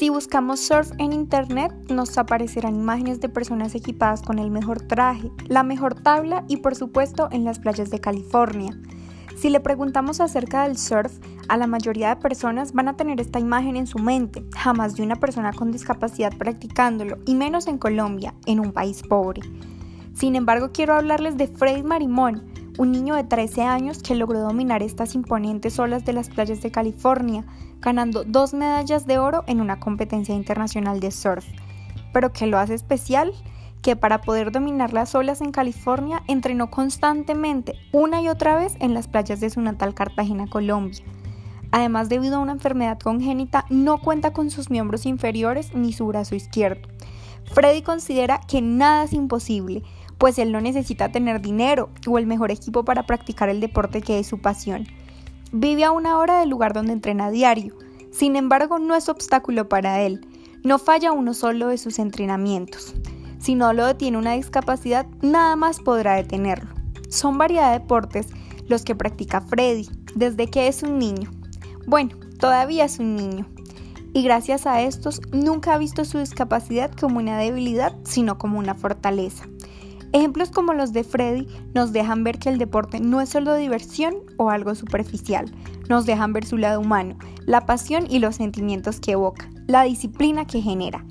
Si buscamos surf en internet, nos aparecerán imágenes de personas equipadas con el mejor traje, la mejor tabla y por supuesto en las playas de California. Si le preguntamos acerca del surf, a la mayoría de personas van a tener esta imagen en su mente, jamás de una persona con discapacidad practicándolo, y menos en Colombia, en un país pobre. Sin embargo, quiero hablarles de Freddy Marimón, un niño de 13 años que logró dominar estas imponentes olas de las playas de California, ganando dos medallas de oro en una competencia internacional de surf. Pero ¿qué lo hace especial? Que para poder dominar las olas en California entrenó constantemente, una y otra vez, en las playas de su natal Cartagena, Colombia. Además, debido a una enfermedad congénita, no cuenta con sus miembros inferiores ni su brazo izquierdo. Freddy considera que nada es imposible, pues él no necesita tener dinero o el mejor equipo para practicar el deporte que es su pasión. Vive a una hora del lugar donde entrena a diario, sin embargo no es obstáculo para él, no falla uno solo de sus entrenamientos. Si no lo detiene una discapacidad, nada más podrá detenerlo. Son variedad de deportes los que practica Freddy desde que es un niño. Bueno, todavía es un niño. Y gracias a estos nunca ha visto su discapacidad como una debilidad, sino como una fortaleza. Ejemplos como los de Freddy nos dejan ver que el deporte no es solo diversión o algo superficial, nos dejan ver su lado humano, la pasión y los sentimientos que evoca, la disciplina que genera.